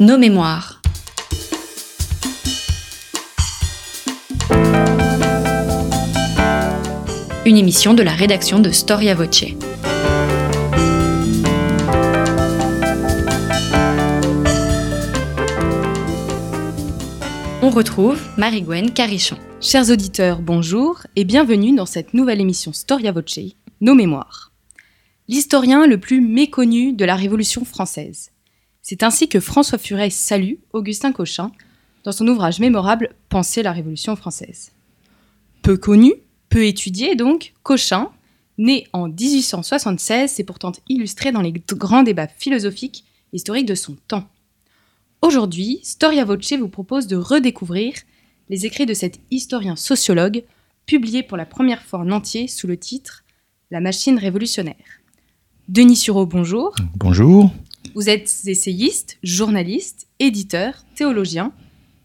Nos mémoires. Une émission de la rédaction de Storia Voce. On retrouve Marie-Gwen Carichon. Chers auditeurs, bonjour et bienvenue dans cette nouvelle émission Storia Voce, Nos mémoires. L'historien le plus méconnu de la Révolution française. C'est ainsi que François Furet salue Augustin Cochin dans son ouvrage mémorable Penser la Révolution française. Peu connu, peu étudié donc, Cochin, né en 1876, s'est pourtant illustré dans les grands débats philosophiques historiques de son temps. Aujourd'hui, Storia Voce vous propose de redécouvrir les écrits de cet historien sociologue, publié pour la première fois en entier sous le titre La machine révolutionnaire. Denis Sureau, bonjour. Bonjour. Vous êtes essayiste, journaliste, éditeur, théologien,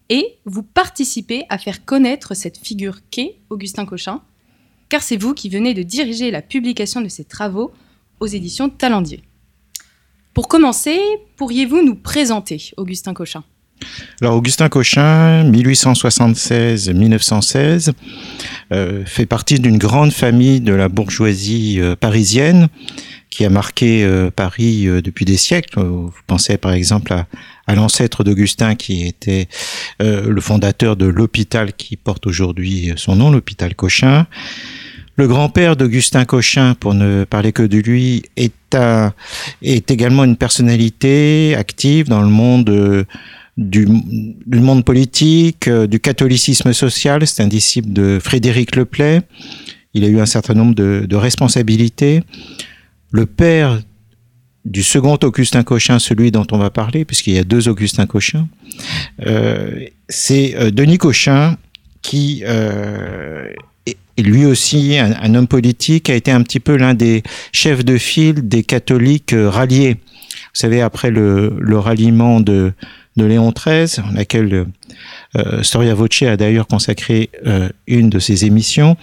et vous participez à faire connaître cette figure qu'est Augustin Cochin, car c'est vous qui venez de diriger la publication de ses travaux aux éditions Talendier. Pour commencer, pourriez-vous nous présenter Augustin Cochin? Alors Augustin Cochin, 1876-1916, euh, fait partie d'une grande famille de la bourgeoisie euh, parisienne qui a marqué euh, Paris euh, depuis des siècles. Vous pensez par exemple à, l'ancêtre d'Augustin qui était euh, le fondateur de l'hôpital qui porte aujourd'hui son nom, l'hôpital Cochin. Le grand-père d'Augustin Cochin, pour ne parler que de lui, est, également une personnalité active dans le monde euh, du, monde politique, euh, du catholicisme social. C'est un disciple de Frédéric Leplay. Il a eu un certain nombre de responsabilités. Le père du second Augustin Cochin, celui dont on va parler, puisqu'il y a deux Augustin Cochin, euh, c'est euh, Denis Cochin qui euh, et lui aussi, un, un, homme politique, a été un petit peu l'un des chefs de file des catholiques euh, ralliés. Vous savez, après le, le ralliement de, de Léon XIII, en laquelle euh, Storia Voce a d'ailleurs consacré euh, une de ses émissions,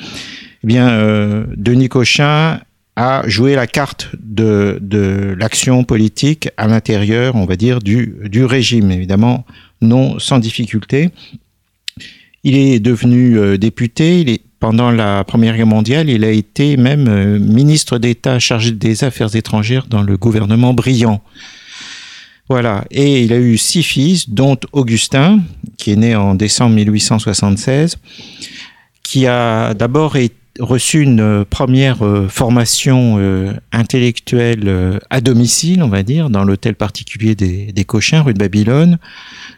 eh bien, euh, Denis Cochin a joué la carte de, l'action politique à l'intérieur, on va dire, du, régime, évidemment, non sans difficulté. Il est devenu euh, député, pendant la Première Guerre mondiale, il a été même euh, ministre d'État chargé des Affaires étrangères dans le gouvernement Briand. Voilà, et il a eu six fils, dont Augustin, qui est né en décembre 1876, qui a d'abord reçu une première euh, formation euh, intellectuelle euh, à domicile, on va dire, dans l'hôtel particulier des, des Cochins, rue de Babylone,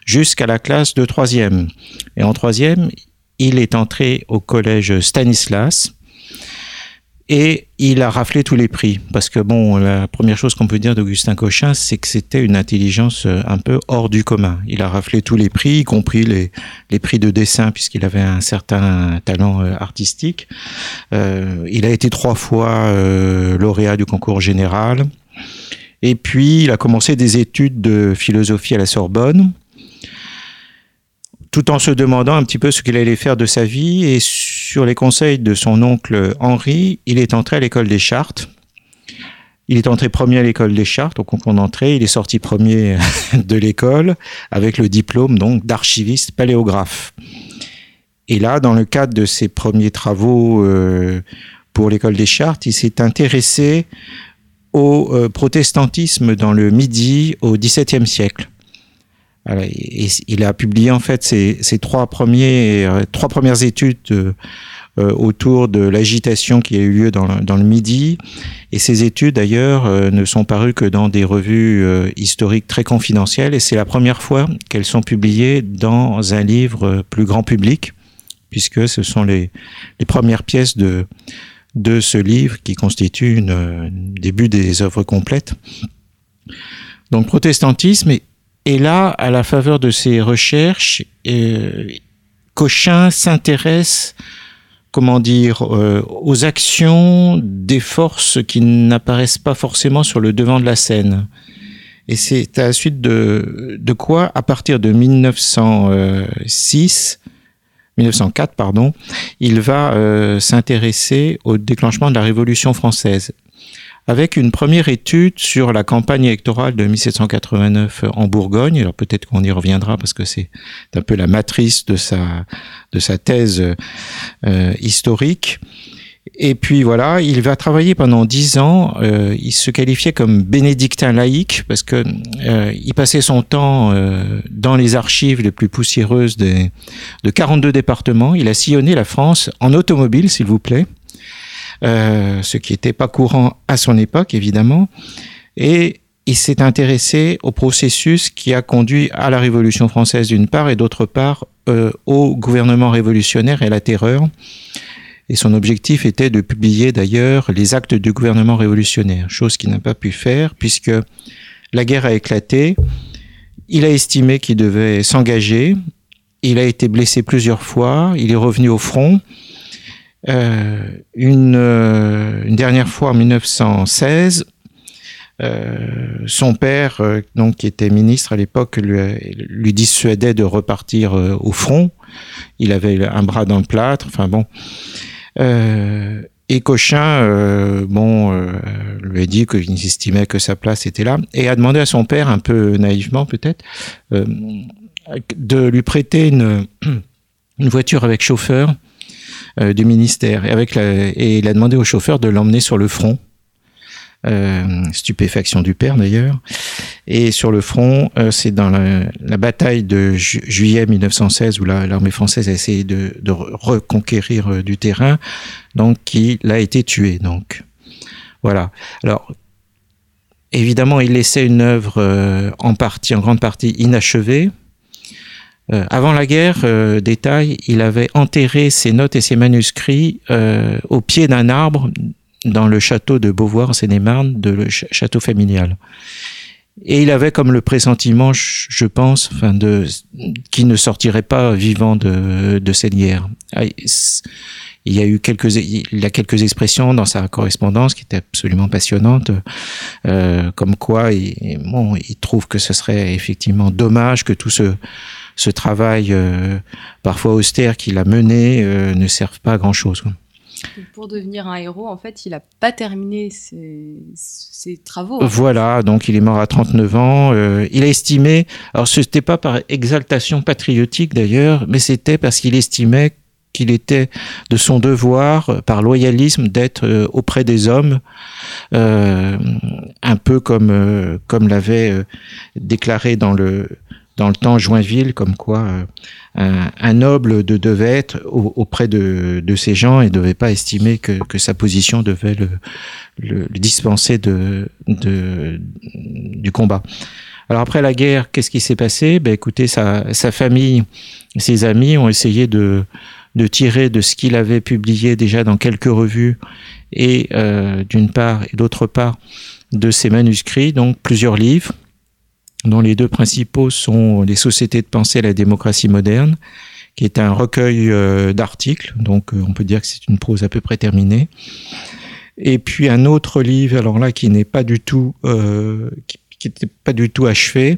jusqu'à la classe de troisième. Et en troisième, il est entré au collège Stanislas et il a raflé tous les prix. Parce que, bon, la première chose qu'on peut dire d'Augustin Cochin, c'est que c'était une intelligence un peu hors du commun. Il a raflé tous les prix, y compris les, les prix de dessin, puisqu'il avait un certain talent artistique. Euh, il a été trois fois euh, lauréat du concours général. Et puis, il a commencé des études de philosophie à la Sorbonne tout en se demandant un petit peu ce qu'il allait faire de sa vie. Et sur les conseils de son oncle Henri, il est entré à l'école des Chartes. Il est entré premier à l'école des Chartes, au concours d'entrée. Il est sorti premier de l'école avec le diplôme donc d'archiviste paléographe. Et là, dans le cadre de ses premiers travaux euh, pour l'école des Chartes, il s'est intéressé au euh, protestantisme dans le Midi au XVIIe siècle. Il a publié en fait ses, trois, premiers, euh, trois premières études euh, autour de l'agitation qui a eu lieu dans le, le Midi. Et ces études, d'ailleurs, euh, ne sont parues que dans des revues euh, historiques très confidentielles. Et c'est la première fois qu'elles sont publiées dans un livre plus grand public, puisque ce sont les, premières pièces de, ce livre qui constitue un début des œuvres complètes. Donc, protestantisme et là, à la faveur de ces recherches, euh, Cochin s'intéresse, comment dire, euh, aux actions des forces qui n'apparaissent pas forcément sur le devant de la scène. Et c'est à la suite de, de quoi, à partir de 1906, 1904, pardon, il va euh, s'intéresser au déclenchement de la Révolution française. Avec une première étude sur la campagne électorale de 1789 en Bourgogne. Alors peut-être qu'on y reviendra parce que c'est un peu la matrice de sa, de sa thèse euh, historique. Et puis voilà, il va travailler pendant dix ans. Euh, il se qualifiait comme bénédictin laïque parce que euh, il passait son temps euh, dans les archives les plus poussiéreuses des, de 42 départements. Il a sillonné la France en automobile, s'il vous plaît, ce qui n'était pas courant à son époque, évidemment. Et il s'est intéressé au processus qui a conduit à la Révolution française d'une part et d'autre part euh, au gouvernement révolutionnaire et à la terreur. Et son objectif était de publier d'ailleurs les actes du gouvernement révolutionnaire, chose qu'il n'a pas pu faire puisque la guerre a éclaté. Il a estimé qu'il devait s'engager. Il a été blessé plusieurs fois. Il est revenu au front. Euh, une, euh, une, dernière fois en 1916, euh, son père, donc qui était ministre à l'époque, lui, dissuadait de repartir au front. Il avait un bras dans le plâtre. Enfin bon. et Cochin, bon, lui a dit qu'il estimait que sa place était là, et a demandé à son père, un peu naïvement peut-être, de lui prêter une voiture avec chauffeur euh, du ministère. Et, avec et il a demandé au chauffeur de l'emmener sur le front. Euh, stupéfaction du père d'ailleurs. Et sur le front, euh, c'est dans la, bataille de ju juillet 1916 où l'armée française a essayé de, reconquérir du terrain, donc qu'il a été tué. Donc voilà. Alors évidemment, il laissait une œuvre en partie, en grande partie inachevée. Euh, avant la guerre, euh, détail, il avait enterré ses notes et ses manuscrits euh, au pied d'un arbre dans le château de Beauvoir, en Seine-et-Marne, de le ch château familial. Et il avait comme le pressentiment, je pense, enfin de, qu'il ne sortirait pas vivant de, de cette guerre. Ah, il y a eu quelques, il a quelques expressions dans sa correspondance qui étaient absolument passionnantes, euh, comme quoi il, bon, il trouve que ce serait effectivement dommage que tout ce ce travail euh, parfois austère qu'il a mené euh, ne serve pas à grand chose. Pour devenir un héros, en fait, il n'a pas terminé ses, ses travaux. Voilà, fait. donc il est mort à 39 ans. Euh, il a estimé, alors ce n'était pas par exaltation patriotique d'ailleurs, mais c'était parce qu'il estimait qu'il était de son devoir, par loyalisme, d'être euh, auprès des hommes, euh, un peu comme, comme l'avait déclaré dans le, dans le temps Joinville, comme quoi euh, un, noble de, devait être au, auprès de, de, ces gens et ne devait pas estimer que, sa position devait le, dispenser du combat. Alors après la guerre, qu'est-ce qui s'est passé? Ben écoutez, sa, sa famille, ses amis ont essayé de, de tirer de ce qu'il avait publié déjà dans quelques revues et euh, d'une part et d'autre part de ses manuscrits, donc plusieurs livres dont les deux principaux sont les sociétés de pensée et la démocratie moderne, qui est un recueil euh, d'articles, donc euh, on peut dire que c'est une prose à peu près terminée. Et puis un autre livre, alors là, qui n'est pas du tout, euh, qui pas du tout achevé,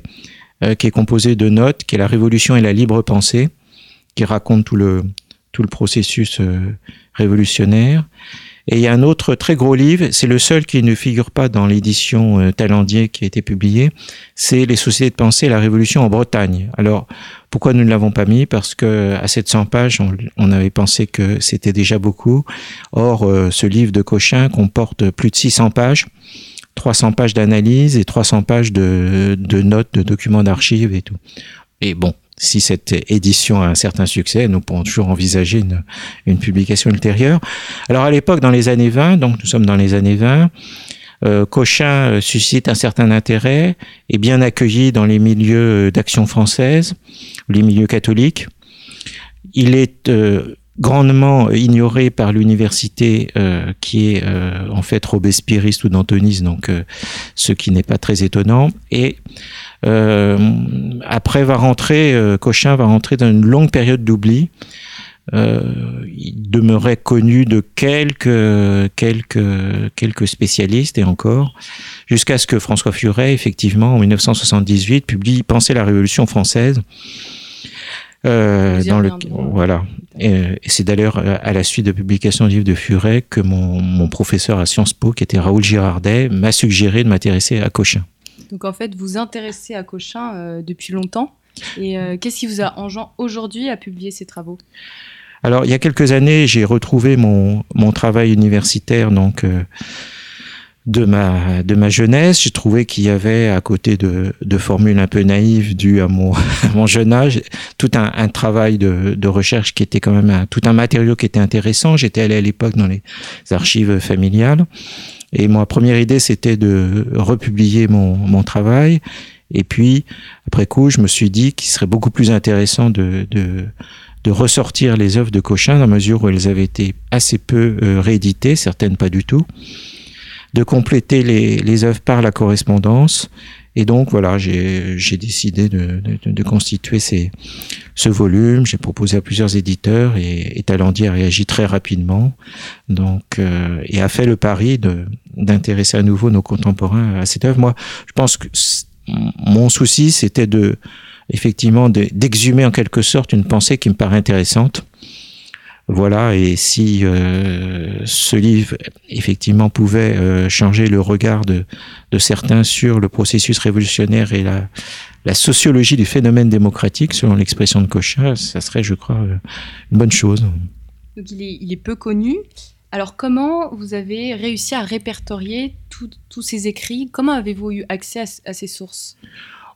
qui est composé de notes, qui est La Révolution et la libre pensée, qui raconte tout le tout le processus révolutionnaire. Et il y a un autre très gros livre, c'est le seul qui ne figure pas dans l'édition euh, Talendier qui a été publié, c'est Les sociétés de pensée et la révolution en Bretagne. Alors, pourquoi nous ne l'avons pas mis? Parce que à 700 pages, on, on avait pensé que c'était déjà beaucoup. Or, euh, ce livre de Cochin comporte plus de 600 pages. 300 pages d'analyse et 300 pages de, de notes, de documents d'archives et tout. Et bon, si cette édition a un certain succès, nous pourrons toujours envisager une, une publication ultérieure. Alors à l'époque, dans les années 20, donc nous sommes dans les années 20, euh, Cochin euh, suscite un certain intérêt, est bien accueilli dans les milieux d'action française, les milieux catholiques. Il est euh, grandement ignoré par l'université euh, qui est euh, en fait robespierriste ou dantoniste, donc euh, ce qui n'est pas très étonnant. Et après va rentrer, Cochin va rentrer dans une longue période d'oubli. il demeurait connu de quelques quelques quelques spécialistes et encore jusqu'à ce que François Furet effectivement en 1978 publie Penser la Révolution française Euh, dans le, voilà. Et, et c'est d'ailleurs euh, à la suite de publication du livre de Furet que mon, mon professeur à Sciences Po, qui était Raoul Girardet, m'a suggéré de m'intéresser à Cochin. Donc en fait, vous intéressez à Cochin euh, depuis longtemps. Et euh, qu'est-ce qui vous a enjoint aujourd'hui à publier ces travaux? Alors, il y a quelques années, j'ai retrouvé mon, travail universitaire, donc euh, de ma jeunesse. J'ai trouvé qu'il y avait, à côté de, formules un peu naïves dues à mon, jeune âge, tout un, travail de, recherche qui était quand même tout un matériau qui était intéressant. J'étais allé à l'époque dans les archives familiales. Et ma première idée, c'était de republier mon, mon travail. Et puis, après coup, je me suis dit qu'il serait beaucoup plus intéressant de, de, de ressortir les œuvres de Cochin dans la mesure où elles avaient été assez peu euh, rééditées, certaines pas du tout, de compléter les, les œuvres par la correspondance. Et donc voilà, j'ai décidé de, constituer ce volume. J'ai proposé à plusieurs éditeurs et, et Talendier a réagi très rapidement, donc euh, et a fait le pari d'intéresser à nouveau nos contemporains à cette œuvre. Moi, je pense que mon souci, c'était de effectivement de- d'exhumer en quelque sorte une pensée qui me paraît intéressante. Voilà, et si euh, ce livre effectivement pouvait euh, changer le regard de, de certains sur le processus révolutionnaire et la, la sociologie du phénomène démocratique, selon l'expression de Cochin, ça serait, je crois, euh, une bonne chose. Donc il est, il est peu connu. Alors comment vous avez réussi à répertorier tous ces écrits? Comment avez-vous eu accès à, à ces sources?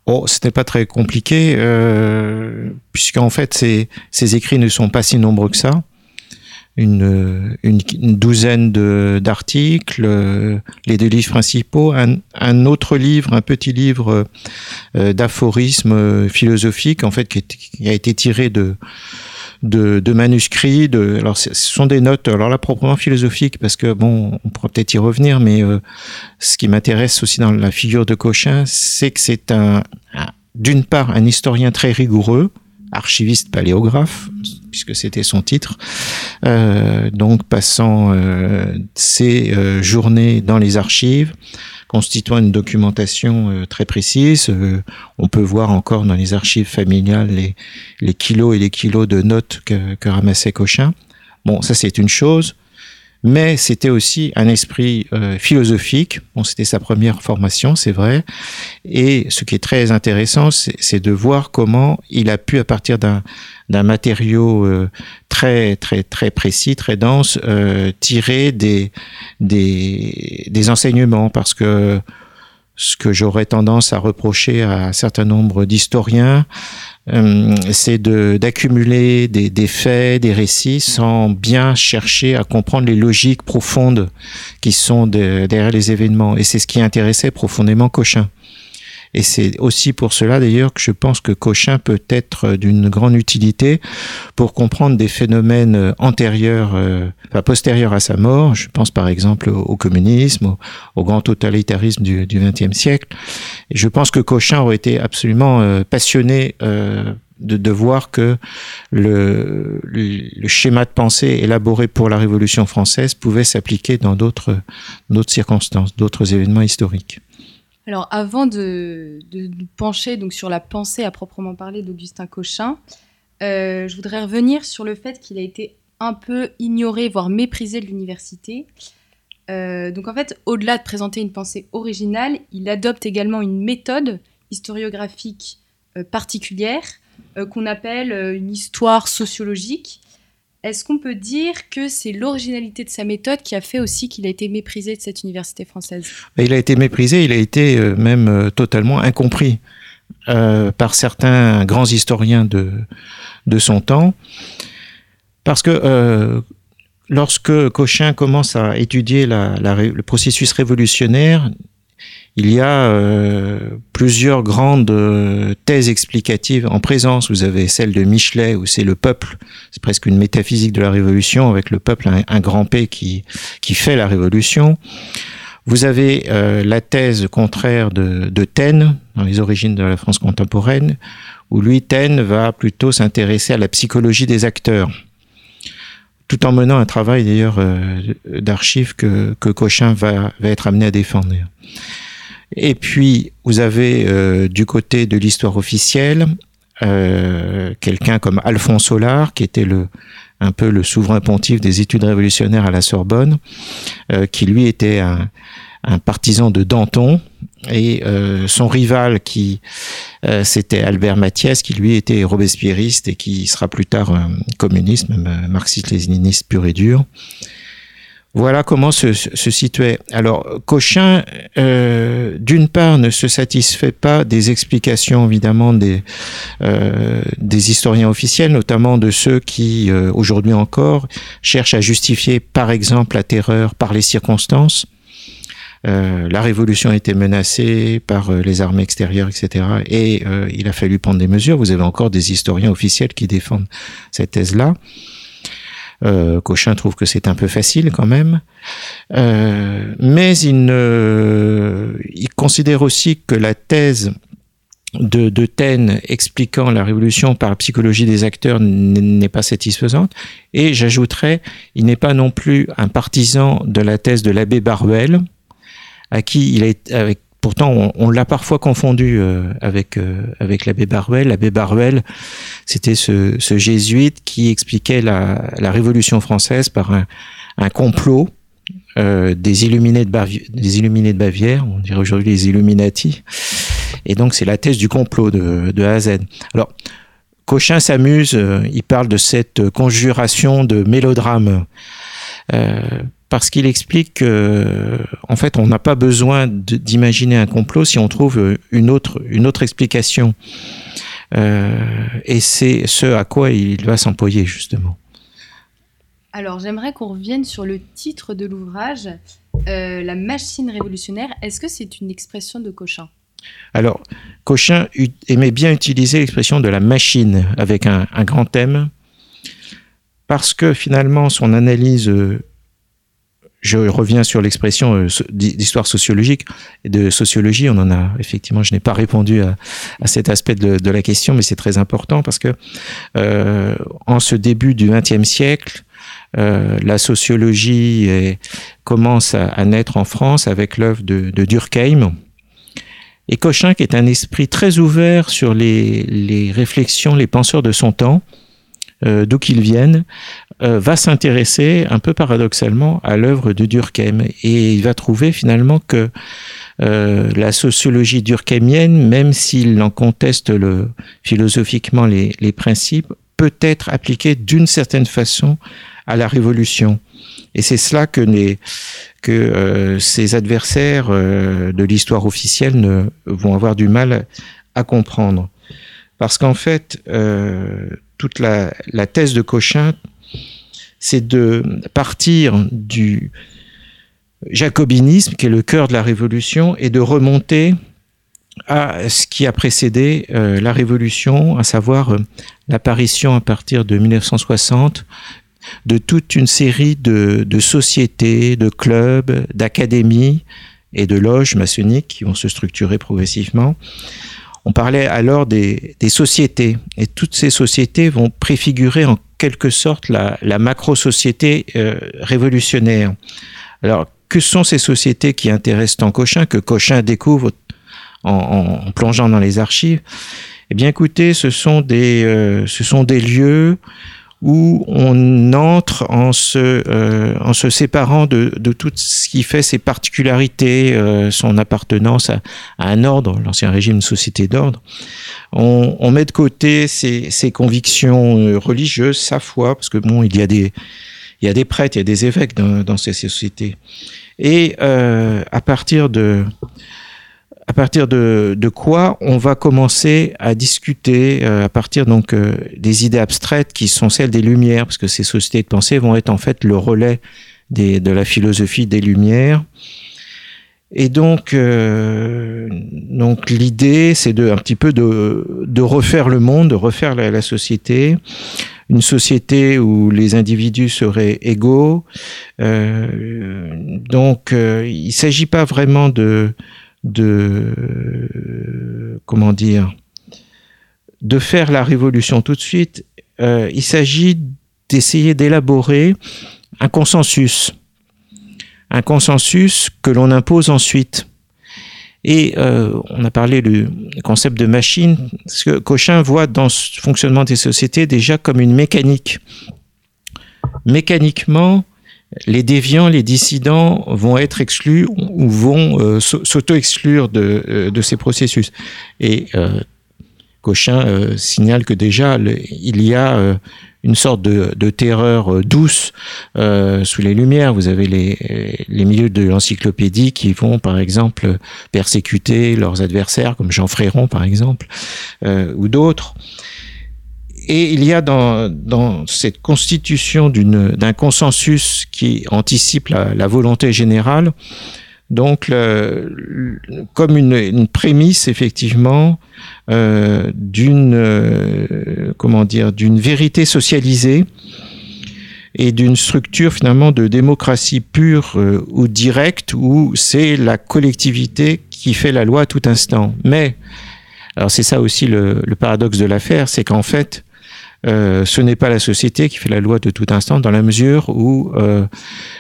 Oh, c'était pas très compliqué, euh, puisqu'en fait, ces, ces écrits ne sont pas si nombreux que ça. Une, une, une douzaine d'articles, euh, les deux livres principaux, un, un autre livre, un petit livre euh, d'aphorismes euh, philosophiques, en fait, qui, a été tiré de, de, manuscrits. De, alors, ce sont des notes, alors là, proprement philosophiques, parce que bon, on pourra peut-être y revenir, mais ce qui m'intéresse aussi dans la figure de Cochin, c'est que c'est un- d'une part, un historien très rigoureux, archiviste paléographe, puisque c'était son titre, euh, donc passant euh, ses euh, journées dans les archives, constituant une documentation euh, très précise. Euh, on peut voir encore dans les archives familiales les, les kilos et les kilos de notes que, que ramassait Cochin. Bon, ça c'est une chose mais c'était aussi un esprit euh, philosophique. Bon, c'était sa première formation, c'est vrai. Et ce qui est très intéressant, c'est de voir comment il a pu, à partir d'un d'un matériau euh, très très très précis, très dense, euh, tirer des des des enseignements, parce que ce que j'aurais tendance à reprocher à un certain nombre d'historiens, euh, c'est d'accumuler des, des faits, des récits, sans bien chercher à comprendre les logiques profondes qui sont de- derrière les événements. Et c'est ce qui intéressait profondément Cochin. Et c'est aussi pour cela d'ailleurs que je pense que Cochin peut être d'une grande utilité pour comprendre des phénomènes euh, antérieurs, euh, enfin postérieurs à sa mort. Je pense par exemple au, communisme, au, grand totalitarisme du XXe siècle. Et je pense que Cochin aurait été absolument euh, passionné euh, de, voir que le, schéma de pensée élaboré pour la Révolution française pouvait s'appliquer dans d'autres circonstances, d'autres événements historiques. Alors avant de, nous pencher donc sur la pensée à proprement parler d'Augustin Cochin, euh, je voudrais revenir sur le fait qu'il a été un peu ignoré, voire méprisé de l'université. Euh, donc en fait, au-delà de présenter une pensée originale, il adopte également une méthode historiographique euh, particulière qu'on appelle une histoire sociologique. Est-ce qu'on peut dire que c'est l'originalité de sa méthode qui a fait aussi qu'il a été méprisé de cette université française? Il a été méprisé, il a été euh, même euh, totalement incompris euh, par certains grands historiens de, son temps. Parce que lorsque Cochin commence à étudier le processus révolutionnaire, il y a euh, plusieurs grandes euh, thèses explicatives en présence. Vous avez celle de Michelet, où c'est le peuple, c'est presque une métaphysique de la révolution, avec le peuple, un, grand P qui, qui fait la révolution. Vous avez euh, la thèse contraire de, Taine, dans les origines de la France contemporaine, où lui, Taine, va plutôt s'intéresser à la psychologie des acteurs, tout en menant un travail d'ailleurs d'archives que, que Cochin va, va être amené à défendre. Et puis, vous avez euh, du côté de l'histoire officielle euh, quelqu'un comme Alphonse Solar, qui était le, un peu le souverain pontife des études révolutionnaires à la Sorbonne, euh, qui lui était un, un, partisan de Danton, et euh, son rival qui euh, c'était Albert Mathias, qui lui était robespierriste et qui sera plus tard communiste, même marxiste-léniniste pur et dur. Voilà comment se, se situait. Alors, Cochin, euh, d'une part, ne se satisfait pas des explications, évidemment, des, euh, historiens officiels, notamment de ceux qui, euh, aujourd'hui encore, cherchent à justifier, par exemple, la terreur par les circonstances. La révolution été menacée par les armées extérieures, etc. Et il a fallu prendre des mesures. Vous avez encore des historiens officiels qui défendent cette thèse-là. Euh, Cochin trouve que c'est un peu facile quand même, euh, mais il, ne, considère aussi que la thèse de, de Taine expliquant la révolution par la psychologie des acteurs n'est pas satisfaisante. Et j'ajouterais, il n'est pas non plus un partisan de la thèse de l'abbé Baruel, à qui il est, avec Pourtant, on, l'a parfois confondu euh, avec euh, avec l'abbé Baruel. L'abbé Baruel, c'était ce, jésuite qui expliquait la, Révolution française par un, complot euh, des illuminés de Bavière, on dirait aujourd'hui les Illuminati. Et donc, c'est la thèse du complot de, de A Z. Alors, Cochin s'amuse, euh, il parle de cette conjuration de mélodrame. Parce qu'il explique que, en fait, on n'a pas besoin d'imaginer un complot si on trouve une autre, une autre explication. Euh, et c'est ce à quoi il va s'employer, justement. Alors, j'aimerais qu'on revienne sur le titre de l'ouvrage, euh, La machine révolutionnaire. Est-ce que c'est une expression de Cochin? Alors, Cochin aimait bien utiliser l'expression de la machine avec un, un grand thème, parce que finalement, son analyse je reviens sur l'expression euh, d'histoire sociologique et de sociologie. On en a effectivement, je n'ai pas répondu à, à, cet aspect de, de la question, mais c'est très important parce que euh, en ce début du XXe siècle, euh, la sociologie commence à, naître en France avec l'œuvre de, de, Durkheim. Et Cochin, qui est un esprit très ouvert sur les, les réflexions, les penseurs de son temps, euh, d'où qu'ils viennent, euh, va s'intéresser un peu paradoxalement à l'œuvre de Durkheim et il va trouver finalement que euh, la sociologie durkheimienne, même s'il en conteste le, philosophiquement les, les principes, peut être appliquée d'une certaine façon à la révolution. Et c'est cela que, les, que euh, ses adversaires euh, de l'histoire officielle ne, vont avoir du mal à comprendre. Parce qu'en fait, euh, toute la, la, thèse de Cochin c'est de partir du jacobinisme, qui est le cœur de la révolution, et de remonter à ce qui a précédé euh, la révolution, à savoir euh, l'apparition à partir de 1960 de toute une série de, sociétés, de clubs, d'académies et de loges maçonniques qui vont se structurer progressivement. On parlait alors des, des sociétés, et toutes ces sociétés vont préfigurer en quelque sorte la, macro-société euh, révolutionnaire. Alors, que sont ces sociétés qui intéressent tant Cochin, que Cochin découvre en, en, plongeant dans les archives? Eh bien, écoutez, ce sont des, euh, ce sont des lieux où on entre en se, euh, en se séparant de, de, tout ce qui fait ses particularités, euh, son appartenance à, à un ordre, l'ancien régime société d'ordre. On, on, met de côté ses, ses, convictions euh, religieuses, sa foi, parce que bon, il y a des, il y a des prêtres, il y a des évêques dans, dans ces sociétés. Et euh, à partir de, à partir de, quoi on va commencer à discuter euh, à partir donc euh, des idées abstraites qui sont celles des Lumières, parce que ces sociétés de pensée vont être en fait le relais de la philosophie des Lumières. Et donc, euh, l'idée, c'est un petit peu de, refaire le monde, de refaire la, société, une société où les individus seraient égaux. Donc, il s'agit pas vraiment de de comment dire de faire la révolution tout de suite. Euh, il s'agit d'essayer d'élaborer un consensus, un consensus que l'on impose ensuite. Et on a parlé du concept de machine, parce que Cochin voit dans ce fonctionnement des sociétés déjà comme une mécanique. Mécaniquement, les déviants, les dissidents vont être exclus ou vont s'auto-exclure de, de, ces processus. Et Cochin euh, signale que déjà il y a euh, une sorte de, terreur euh, douce sous les Lumières. Vous avez les, les milieux de l'encyclopédie qui vont, par exemple, persécuter leurs adversaires, comme Jean Fréron, par exemple, ou d'autres. Et il y a dans, dans cette constitution d'un consensus qui anticipe la, volonté générale, donc, comme une, une, prémisse effectivement euh, d'une euh, comment dire d'une vérité socialisée et d'une structure finalement de démocratie pure euh, ou directe où c'est la collectivité qui fait la loi à tout instant. Mais alors c'est ça aussi le, le paradoxe de l'affaire, c'est qu'en fait euh, ce n'est pas la société qui fait la loi de tout instant, dans la mesure où euh,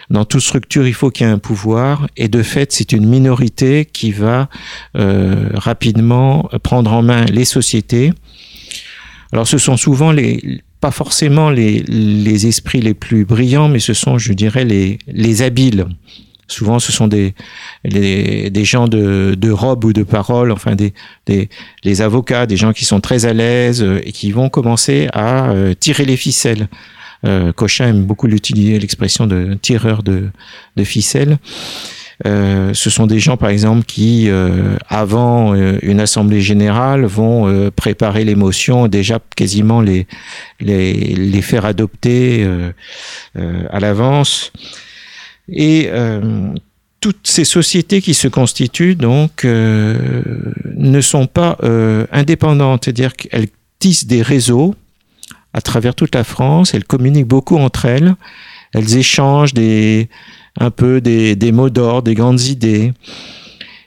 dans toute structure, il faut qu'il y ait un pouvoir, et de fait, c'est une minorité qui va euh, rapidement prendre en main les sociétés. Alors, ce sont souvent les pas forcément les, les esprits les plus brillants, mais ce sont, je dirais, les, les habiles. Souvent, ce sont des, des gens de, de robe ou de parole, enfin des, des les avocats, des gens qui sont très à l'aise euh, et qui vont commencer à euh, tirer les ficelles. Euh, Cochin aime beaucoup l'utiliser l'expression de tireur de, de ficelles. Ce sont des gens, par exemple, qui, avant une assemblée générale, vont préparer les motions, déjà quasiment les, les, les faire adopter à l'avance. Et euh, toutes ces sociétés qui se constituent donc euh, ne sont pas euh, indépendantes, c'est-à-dire qu'elles tissent des réseaux à travers toute la France, elles communiquent beaucoup entre elles, elles échangent un peu des, mots d'ordre, des grandes idées.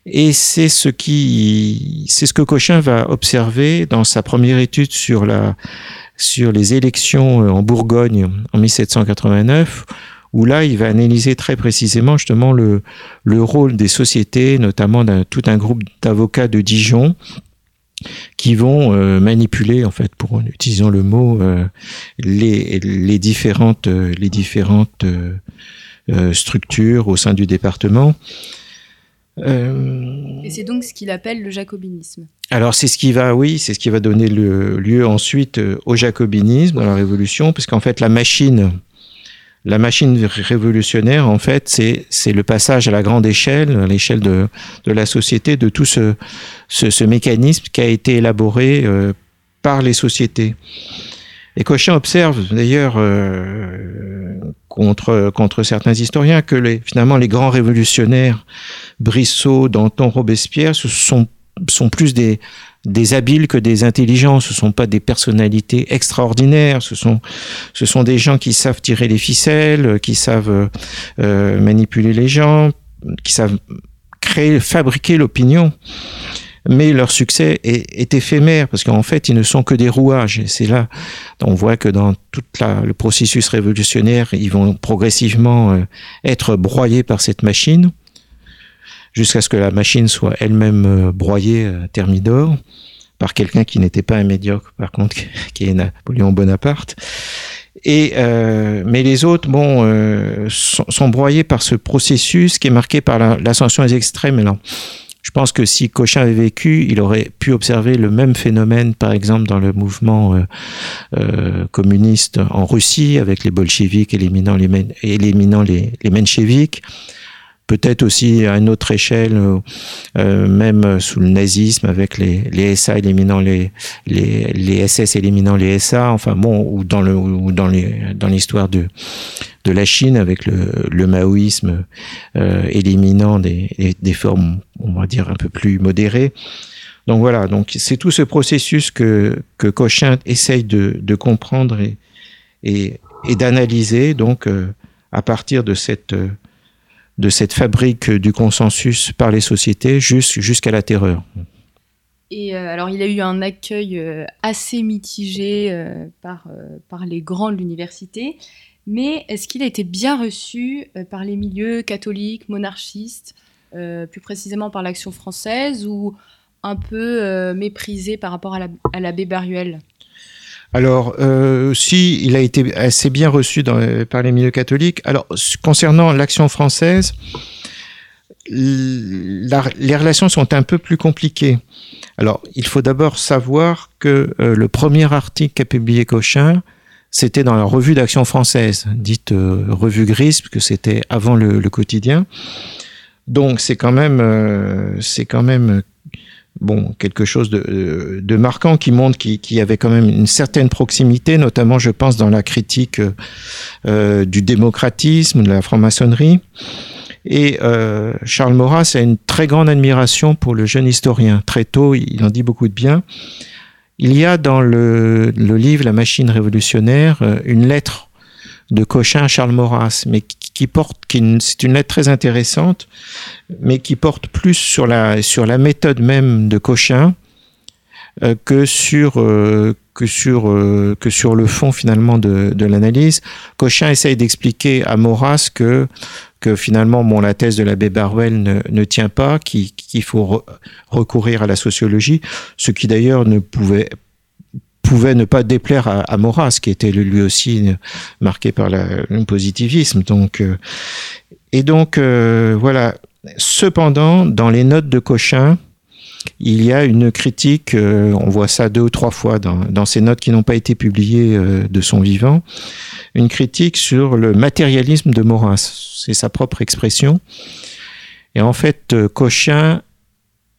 Et c'est ce que Cochin va observer dans sa première étude sur les élections en Bourgogne en 1789, où là, il va analyser très précisément justement le, le rôle des sociétés, notamment d'un tout un groupe d'avocats de Dijon, qui vont euh, manipuler, en fait, pour utilisant le mot, euh, les, les différentes, euh, les différentes structures au sein du département. Et c'est donc ce qu'il appelle le jacobinisme. Alors c'est ce qui va, oui, c'est ce qui va donner le lieu ensuite au jacobinisme dans la Révolution, puisqu'en fait la machine la machine révolutionnaire, en fait, c'est le passage à la grande échelle, à l'échelle de, la société, de tout ce, mécanisme qui a été élaboré euh, par les sociétés. Et Cochin observe d'ailleurs euh, contre certains historiens que les, finalement les grands révolutionnaires, Brissot, Danton, Robespierre, ce sont plus des des habiles que des intelligents. Ce sont pas des personnalités extraordinaires. Ce sont, ce sont des gens qui savent tirer les ficelles, qui savent euh, manipuler les gens, qui savent créer, fabriquer l'opinion. Mais leur succès est, est éphémère parce qu'en fait, ils ne sont que des rouages. Et c'est là, on voit que dans tout le processus révolutionnaire, ils vont progressivement euh, être broyés par cette machine jusqu'à ce que la machine soit elle-même euh, broyée à Thermidor par quelqu'un qui n'était pas un médiocre, par contre, qui est Napoléon Bonaparte. Et euh, mais les autres, bon, euh, sont, broyés par ce processus qui est marqué par l'ascension des extrêmes. Je pense que si Cochin avait vécu, il aurait pu observer le même phénomène, par exemple, dans le mouvement euh, euh, communiste en Russie, avec les bolcheviks éliminant les, éliminant les, les peut-être aussi à une autre échelle, euh, euh même sous le nazisme, avec les, les éliminant les, SS éliminant les SA, enfin bon, ou dans l'histoire de la Chine avec le, maoïsme euh, éliminant des, formes, on va dire un peu plus modérées. Donc voilà, donc c'est tout ce processus que Cochin essaye de, comprendre et d'analyser donc à partir de cette de cette fabrique du consensus par les sociétés jusqu'à la terreur. Et euh, alors, il a eu un accueil euh, assez mitigé euh, par, les grands de l'université, mais est-ce qu'il a été bien reçu par les milieux catholiques, monarchistes plus précisément par l'Action française, ou un peu méprisé par rapport à l'abbé Baruel? Alors, euh, si il a été assez bien reçu par les milieux catholiques. Alors, concernant l'action française, les relations sont un peu plus compliquées. Alors, il faut d'abord savoir que euh, le premier article qu'a publié Cochin, c'était dans la revue d'action française, dite euh, revue grise, que c'était avant le, quotidien. Donc, c'est quand c'est quand même bon, quelque chose de, de marquant qui montre qu'il y avait quand même une certaine proximité, notamment, je pense, dans la critique euh, du démocratisme, de la franc-maçonnerie. Et euh, Charles Maurras a une très grande admiration pour le jeune historien. Très tôt, il en dit beaucoup de bien. Il y a dans le, le livre La machine révolutionnaire euh, une lettre de Cochin à Charles Maurras, mais qui porte, qui, c'est une lettre très intéressante, mais qui porte plus sur la, sur la méthode même de Cochin euh, que sur euh, que sur euh, que sur le fond finalement de, de l'analyse. Cochin essaye d'expliquer à Maurras que que finalement bon la thèse de l'abbé Barwell ne, ne tient pas, qu'il faut recourir à la sociologie, ce qui d'ailleurs ne pouvait pouvait ne pas déplaire à, à Maurras, qui était lui aussi marqué par le positivisme. Donc, euh, et donc, euh, voilà. Cependant, dans les notes de Cochin, il y a une critique, euh, on voit ça deux ou trois fois dans, dans ces notes qui n'ont pas été publiées euh, de son vivant, une critique sur le matérialisme de Maurras. C'est sa propre expression. Et en fait,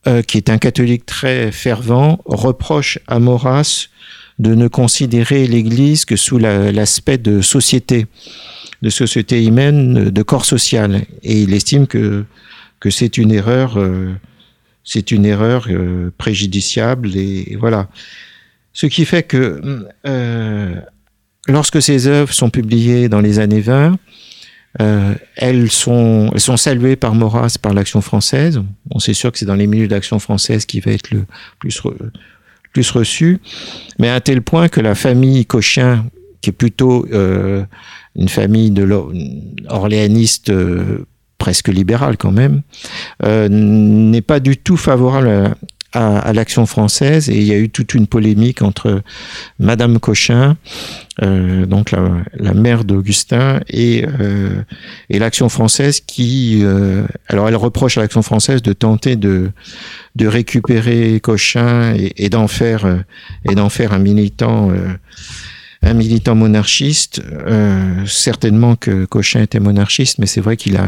euh, qui est un catholique très fervent, reproche à Maurras de ne considérer l'Église que sous l'aspect la, de société, de société humaine, de corps social. Et il estime que, que c'est une erreur, euh, c'est une erreur euh, préjudiciable. Et, et, voilà. Ce qui fait que euh, lorsque ces œuvres sont publiées dans les années 20, euh, elles, sont, saluées par Maurras, par l'Action française. On sait sûr que c'est dans les milieux d'Action française qui va être le plus reçu, mais à tel point que la famille Cochin, qui est plutôt euh, une famille de orléaniste euh, presque libérale quand même, n'est pas du tout favorable à, à, l'action française et il y a eu toute une polémique entre Madame Cochin, euh, donc la, la mère d'Augustin, et, euh, et l'action française qui, euh, alors elle reproche à l'action française de tenter de, de récupérer Cochin et, et d'en faire et d'en faire un militant. un militant monarchiste, certainement que Cochin était monarchiste, mais c'est vrai qu'il a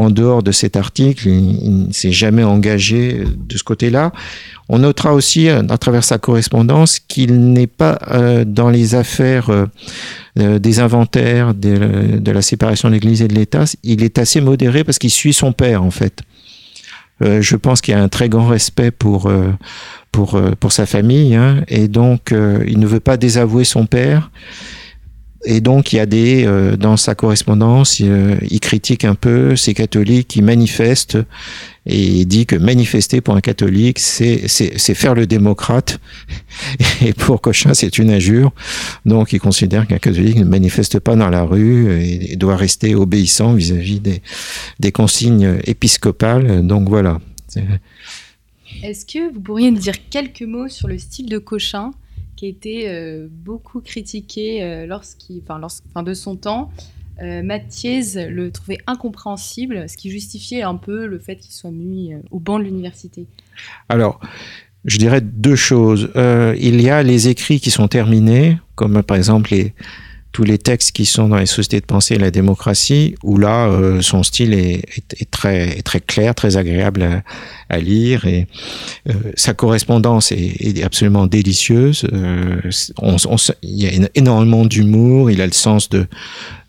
en dehors de cet article, il, ne s'est jamais engagé de ce côté-là. On notera aussi, à travers sa correspondance, qu'il n'est pas euh, dans les affaires euh, des inventaires, de, la séparation de l'Église et de l'État. Il est assez modéré parce qu'il suit son père, en fait. Euh, je pense qu'il a un très grand respect pour euh, pour euh, pour sa famille, hein, et donc il ne veut pas désavouer son père. Et donc, il y a des, euh, dans sa correspondance, euh, il, critique un peu ces catholiques qui manifestent et il dit que manifester pour un catholique, c'est faire le démocrate. Et pour Cochin, c'est une injure. Donc, il considère qu'un catholique ne manifeste pas dans la rue et, doit rester obéissant vis-à-vis -vis des, des consignes épiscopales. Donc, voilà. Est-ce que vous pourriez nous dire quelques mots sur le style de Cochin? Qui été euh, beaucoup critiqué euh, lorsqu'il, enfin, lors, enfin, de son temps. Euh, Mathiez le trouvait incompréhensible, ce qui justifiait un peu le fait qu'il soit mis euh, au banc de l'université. Alors, je dirais deux choses. Il y a les écrits qui sont terminés, comme par exemple les, tous les textes qui sont dans les sociétés de pensée et la démocratie, où là, son style est, très, est très clair, très agréable à, à lire, et euh, sa correspondance est, absolument délicieuse. Euh, il y a énormément d'humour, il a le sens de,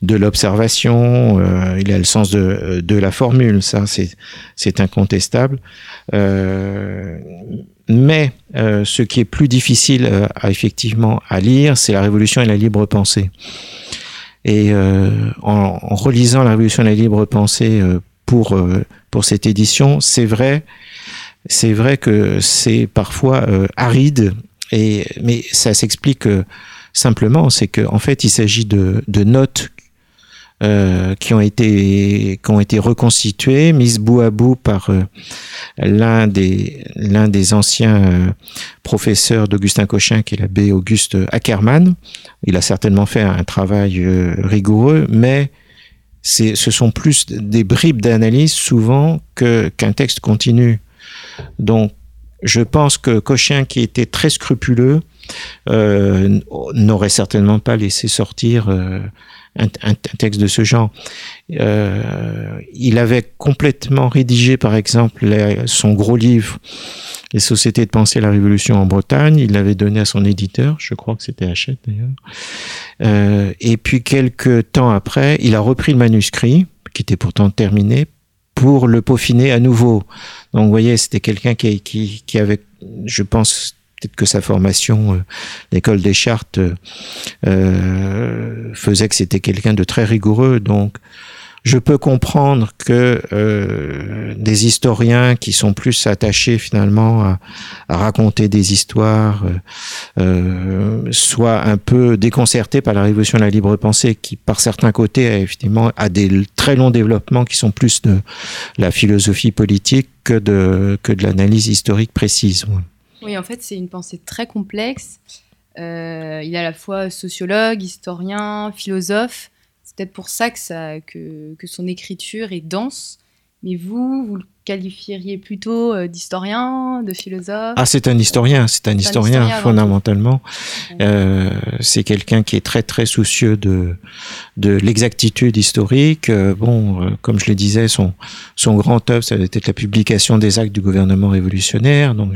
de l'observation, euh, il a le sens de, de la formule, ça c'est incontestable. Euh, mais ce qui est plus difficile à, effectivement à lire, c'est la Révolution et la libre pensée. Et en, relisant la Révolution et la libre pensée pour pour cette édition, c'est vrai, c'est vrai que c'est parfois aride. Et mais ça s'explique simplement, c'est que en fait, il s'agit de, notes euh, qui ont été qui ont été reconstituées, mises bout à bout par euh, l'un des l'un des anciens euh, professeurs d'Augustin Cochin, qui est l'abbé Auguste Ackermann. Il a certainement fait un travail rigoureux, mais ce sont plus des bribes d'analyse souvent qu'un texte continu. Donc je pense que Cochin, qui était très scrupuleux, euh, n'aurait certainement pas laissé sortir euh, un, texte de ce genre. Euh, il avait complètement rédigé, par exemple, son gros livre, Les sociétés de pensée et la révolution en Bretagne. Il l'avait donné à son éditeur, je crois que c'était Hachette d'ailleurs. Euh, et puis quelques temps après, il a repris le manuscrit, qui était pourtant terminé, pour le peaufiner à nouveau. Donc, vous voyez, c'était quelqu'un qui, qui, qui avait, je pense, peut-être que sa formation, euh, l'école des chartes, euh, euh, faisait que c'était quelqu'un de très rigoureux. Donc, je peux comprendre que euh, des historiens qui sont plus attachés finalement à, à raconter des histoires euh, soient un peu déconcertés par la révolution de la libre pensée, qui par certains côtés a, effectivement a des très longs développements qui sont plus de la philosophie politique que de que de l'analyse historique précise. Oui, en fait, c'est une pensée très complexe. Euh, il est à la fois sociologue, historien, philosophe. C'est peut-être pour ça que, que, que, son écriture est dense. Mais vous, vous le qualifieriez plutôt euh, d'historien, de philosophe Ah, c'est un historien, c'est un, historien, historien fondamentalement. Euh, c'est quelqu'un qui est très très soucieux de de l'exactitude historique. Euh, bon, comme je le disais, son son grand œuvre, ça était la publication des actes du gouvernement révolutionnaire. Donc,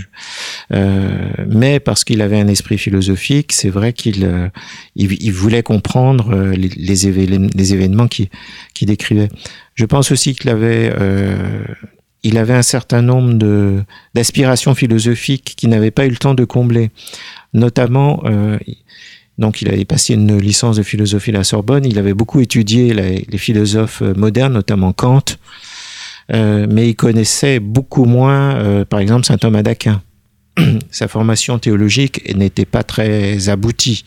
mais parce qu'il avait un esprit philosophique, c'est vrai qu'il il, il, voulait comprendre les, événements, les événements qui qui décrivait. Je pense aussi qu'il avait euh, il avait un certain nombre d'aspirations philosophiques qu'il n'avait pas eu le temps de combler. Notamment, euh, donc il avait passé une licence de philosophie à la Sorbonne. Il avait beaucoup étudié les, philosophes modernes, notamment Kant, euh, mais il connaissait beaucoup moins, euh, par exemple, saint Thomas d'Aquin. Sa formation théologique n'était pas très aboutie.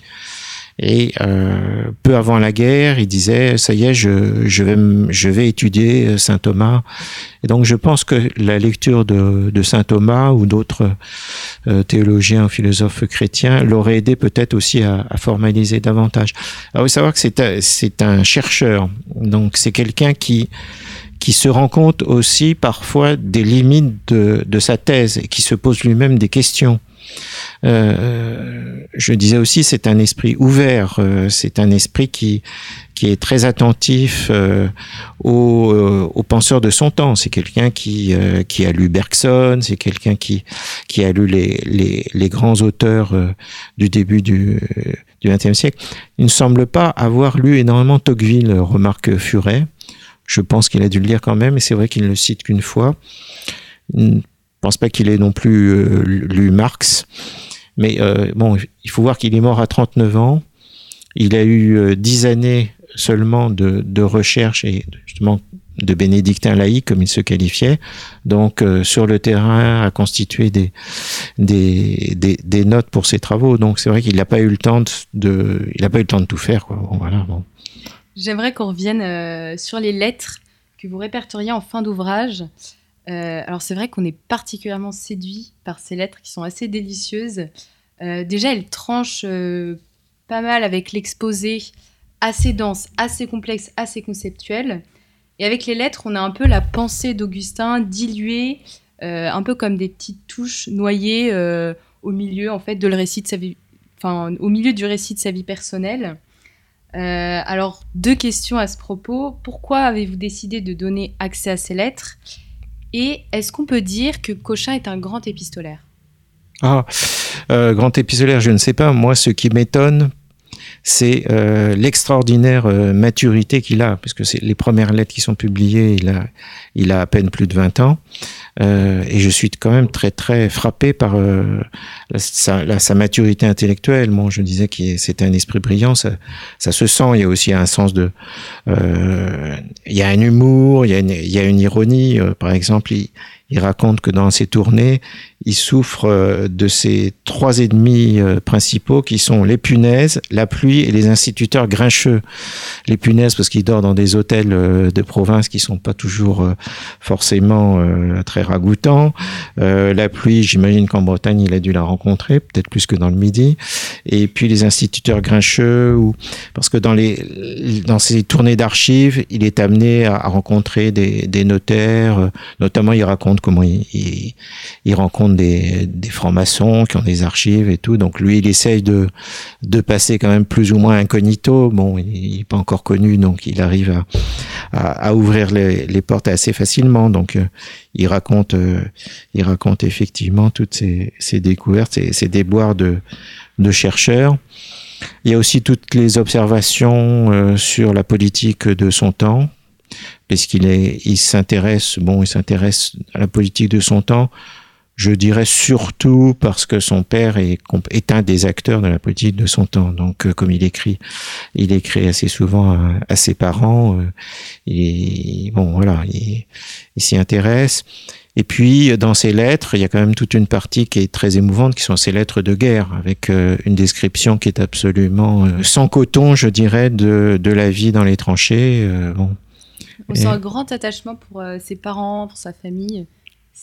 Et euh, peu avant la guerre, il disait ça y est, je, je vais je vais étudier saint Thomas. Et donc je pense que la lecture de, de saint Thomas ou d'autres euh, théologiens, philosophes chrétiens l'aurait aidé peut-être aussi à, à, formaliser davantage. Alors il faut savoir que c'est c'est un chercheur, donc c'est quelqu'un qui qui se rend compte aussi parfois des limites de, de sa thèse et qui se pose lui-même des questions. Euh, je disais aussi, c'est un esprit ouvert, euh, c'est un esprit qui qui est très attentif euh, aux, euh, penseurs de son temps. C'est quelqu'un qui euh, qui a lu Bergson, c'est quelqu'un qui qui a lu les les, les grands auteurs du début du du XXe siècle. Il ne semble pas avoir lu énormément Tocqueville, remarque Furet. Je pense qu'il a dû le lire quand même, et c'est vrai qu'il ne le cite qu'une fois. Pense pas qu'il ait non plus euh, lu Marx. Mais euh, bon, il faut voir qu'il est mort à 39 ans. Il a eu euh, 10 années seulement de, recherche et justement de bénédictin laïque, comme il se qualifiait. Donc, sur le terrain, à constituer des, notes pour ses travaux. Donc, c'est vrai qu'il n'a pas eu le temps de, il pas eu le temps de tout faire. Voilà. J'aimerais qu'on revienne sur les lettres que vous répertoriez en fin d'ouvrage. Euh, alors c'est vrai qu'on est particulièrement séduit par ces lettres qui sont assez délicieuses. Euh, déjà, elles tranchent euh, pas mal avec l'exposé assez dense, assez complexe, assez conceptuel. Et avec les lettres, on a un peu la pensée d'Augustin diluée, un peu comme des petites touches noyées au milieu en fait de le récit de sa vie, enfin au milieu du récit de sa vie personnelle. Alors, deux questions à ce propos. Pourquoi avez-vous décidé de donner accès à ces lettres? Et est-ce qu'on peut dire que Cochin est un grand épistolaire? Ah, euh, grand épistolaire, je ne sais pas. Moi, ce qui m'étonne, c'est euh, l'extraordinaire euh, maturité qu'il a, parce que c'est les premières lettres qui sont publiées, il a, il a à peine plus de 20 ans, euh, et je suis quand même très très frappé par euh, sa, la, sa, maturité intellectuelle. Bon, je disais que c'était un esprit brillant, ça, ça, se sent. Il y a aussi un sens de, euh, il y a un humour, il y a une, il y a une ironie. par exemple, il, il raconte que dans ses tournées, il souffre euh, de ces trois ennemis euh, principaux qui sont les punaises, la pluie et les instituteurs grincheux. Les punaises parce qu'il dort dans des hôtels euh, de province qui sont pas toujours forcément très ragoûtants. La pluie, j'imagine qu'en Bretagne, il a dû la rencontrer, peut-être plus que dans le Midi. Et puis les instituteurs grincheux, parce que dans les dans ces tournées d'archives, il est amené à, rencontrer des, notaires. Notamment, il raconte comment il, il rencontre des, des francs-maçons qui ont des archives et tout. Donc lui, il essaye de, de passer quand même plus ou moins incognito. Bon, il n'est pas encore connu, donc il arrive à, à, ouvrir les, les, portes assez facilement. Donc euh, il raconte, euh, il raconte effectivement toutes ces, découvertes, ces, ces déboires de, de chercheurs. Il y a aussi toutes les observations euh, sur la politique de son temps, puisqu'il est, il s'intéresse, bon, il s'intéresse à la politique de son temps je dirais surtout parce que son père est, est, un des acteurs de la politique de son temps. Donc, euh, comme il écrit, il écrit assez souvent à, ses parents. et euh, bon, voilà, il, s'y intéresse. Et puis, dans ses lettres, il y a quand même toute une partie qui est très émouvante, qui sont ses lettres de guerre, avec euh, une description qui est absolument sans coton, je dirais, de, de la vie dans les tranchées. bon. On sent un grand attachement pour ses parents, pour sa famille.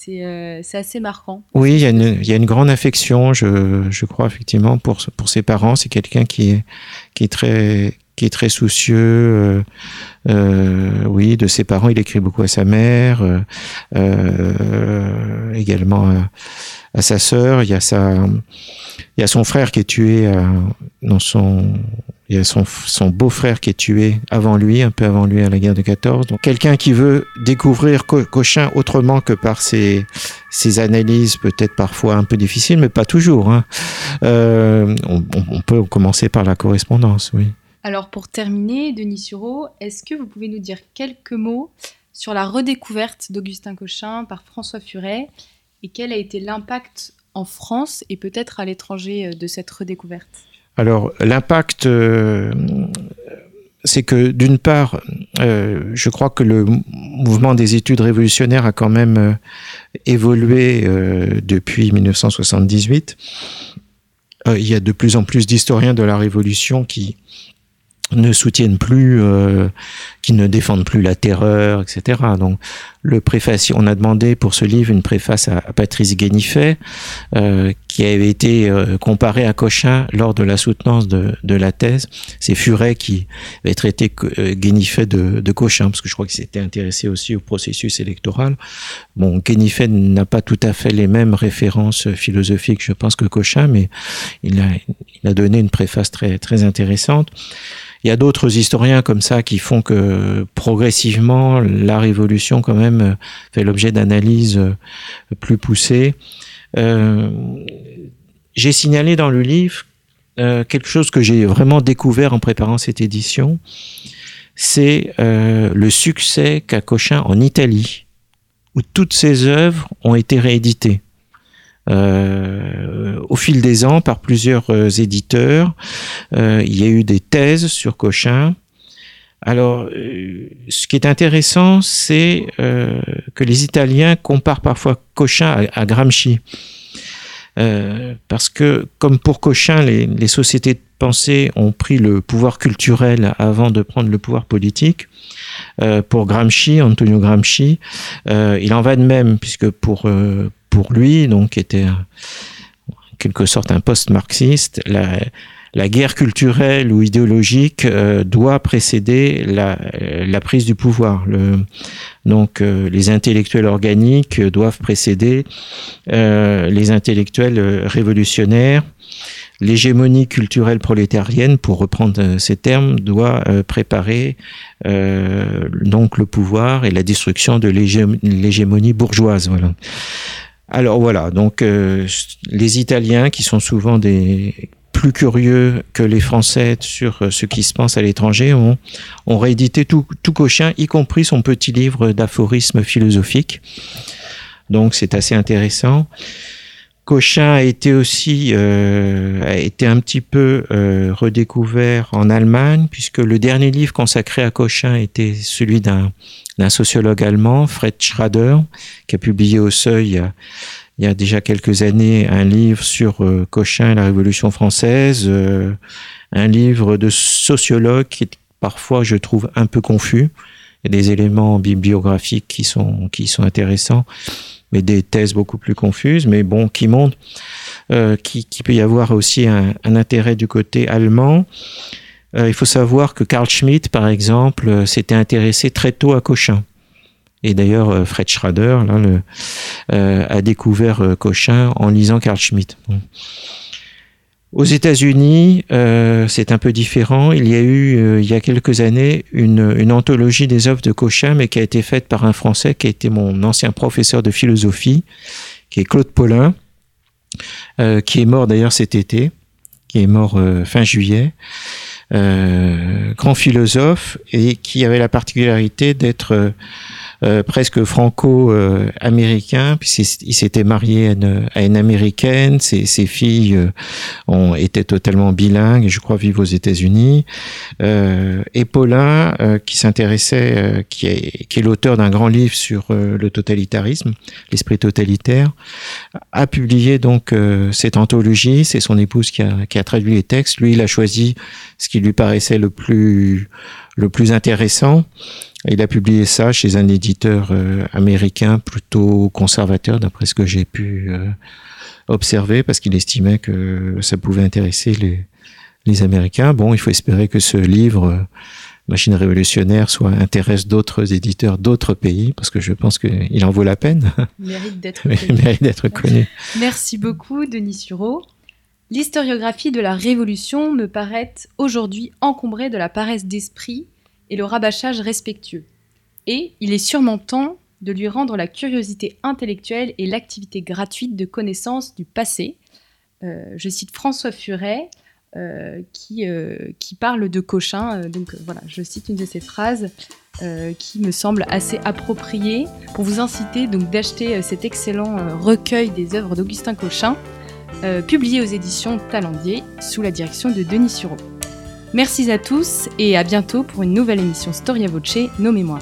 Euh, c'est assez marquant. Oui, il y, a une, y, a une grande affection, je, je crois, effectivement, pour, pour ses parents. C'est quelqu'un qui est, qui, est très, qui est très soucieux. Euh, euh, oui, de ses parents. Il écrit beaucoup à sa mère, euh, euh également à, à, sa sœur. Il y a sa, il y a son frère qui est tué dans son il y a son, beau-frère qui est tué avant lui, un peu avant lui à la guerre de 14. Donc quelqu'un qui veut découvrir Cochin autrement que par ses, ses analyses, peut-être parfois un peu difficiles, mais pas toujours. Hein. Euh, on, on, peut commencer par la correspondance, oui. Alors pour terminer, Denis Sureau, est-ce que vous pouvez nous dire quelques mots sur la redécouverte d'Augustin Cochin par François Furet et quel a été l'impact en France et peut-être à l'étranger de cette redécouverte? Alors l'impact, euh, c'est que d'une part, euh, je crois que le mouvement des études révolutionnaires a quand même euh, évolué depuis 1978. il y a de plus en plus d'historiens de la Révolution qui ne soutiennent plus, qui ne défendent plus la terreur, etc. Donc, le préface, on a demandé pour ce livre une préface à, Patrice Guénifet, euh, qui avait été euh, comparé à Cochin lors de la soutenance de, la thèse. C'est Furet qui avait traité euh, Guénifet de, Cochin, parce que je crois qu'il s'était intéressé aussi au processus électoral. Bon, Guénifet n'a pas tout à fait les mêmes références philosophiques, je pense, que Cochin, mais il a, donné une préface très intéressante. Il y a d'autres historiens comme ça qui font que progressivement la révolution quand même fait l'objet d'analyses plus poussées. Euh, j'ai signalé dans le livre euh, quelque chose que j'ai vraiment découvert en préparant cette édition, c'est euh, le succès qu'a Cochin en Italie, où toutes ses œuvres ont été rééditées. Euh, au fil des ans par plusieurs euh, éditeurs. Euh, il y a eu des thèses sur Cochin. Alors, ce qui est intéressant, c'est que les Italiens comparent parfois Cochin à, Gramsci. parce que, comme pour Cochin, les, sociétés de pensée ont pris le pouvoir culturel avant de prendre le pouvoir politique. pour Gramsci, Antonio Gramsci, il en va de même, puisque pour, lui, donc était en quelque sorte un post-marxiste, la, guerre culturelle ou idéologique euh, doit précéder la, la, prise du pouvoir. Donc euh, les intellectuels organiques doivent précéder euh, les intellectuels révolutionnaires. L'hégémonie culturelle prolétarienne, pour reprendre ces termes, doit préparer donc le pouvoir et la destruction de l'hégémonie bourgeoise. Voilà. Alors voilà, donc euh, les Italiens qui sont souvent des plus curieux que les Français sur euh, ce qui se passe à l'étranger ont, réédité tout, Cochin, y compris son petit livre d'aphorismes philosophiques. Donc c'est assez intéressant. Cochin a été aussi euh, a été un petit peu euh, redécouvert en Allemagne puisque le dernier livre consacré à Cochin était celui d'un sociologue allemand, Fred Schrader, qui a publié au Seuil il y a déjà quelques années un livre sur Cochin et la Révolution française, un livre de sociologue qui parfois, je trouve, un peu confus. Il y a des éléments bibliographiques qui sont, qui sont intéressants, mais des thèses beaucoup plus confuses, mais bon, qui montrent euh, qu'il qui peut y avoir aussi un, un intérêt du côté allemand. Euh, il faut savoir que Carl Schmitt, par exemple, euh, s'était intéressé très tôt à Cochin. Et d'ailleurs, euh, Fred Schrader euh, a découvert Cochin en lisant Carl Schmitt. Aux États-Unis, euh, c'est un peu différent. Il y a eu, euh, il y a quelques années, une, anthologie des œuvres de Cochin, mais qui a été faite par un Français qui a été mon ancien professeur de philosophie, qui est Claude Paulin, euh, qui est mort d'ailleurs cet été, qui est mort euh, fin juillet. Euh, grand philosophe et qui avait la particularité d'être euh, presque franco-américain, puisqu'il s'était marié à une, américaine, ses, filles euh, ont été totalement bilingues, je crois vivent aux États-Unis. Euh, et Paulin, euh, qui s'intéressait, euh, qui est, l'auteur d'un grand livre sur euh, le totalitarisme, l'esprit totalitaire, a publié donc cette anthologie. C'est son épouse qui a traduit les textes. Lui, il a choisi ce qui lui paraissait le plus le plus intéressant. Il a publié ça chez un éditeur euh, américain plutôt conservateur, d'après ce que j'ai pu euh, observer, parce qu'il estimait que ça pouvait intéresser les, les Américains. Bon, il faut espérer que ce livre, euh, Machine révolutionnaire, soit intéresse d'autres éditeurs d'autres pays, parce que je pense qu'il en vaut la peine. Mérite d'être connu. Mérite d'être connu. Merci beaucoup, Denis Sureau. L'historiographie de la Révolution me paraît aujourd'hui encombrée de la paresse d'esprit et le rabâchage respectueux. Et il est sûrement temps de lui rendre la curiosité intellectuelle et l'activité gratuite de connaissance du passé. Euh, je cite François Furet euh, qui, euh, qui parle de Cochin. donc voilà, je cite une de ses phrases qui me semble assez appropriée pour vous inciter donc d'acheter cet excellent recueil des œuvres d'Augustin Cochin, publié aux éditions Talendier sous la direction de Denis Sureau. Merci à tous et à bientôt pour une nouvelle émission Storia Voce, Nos Mémoires.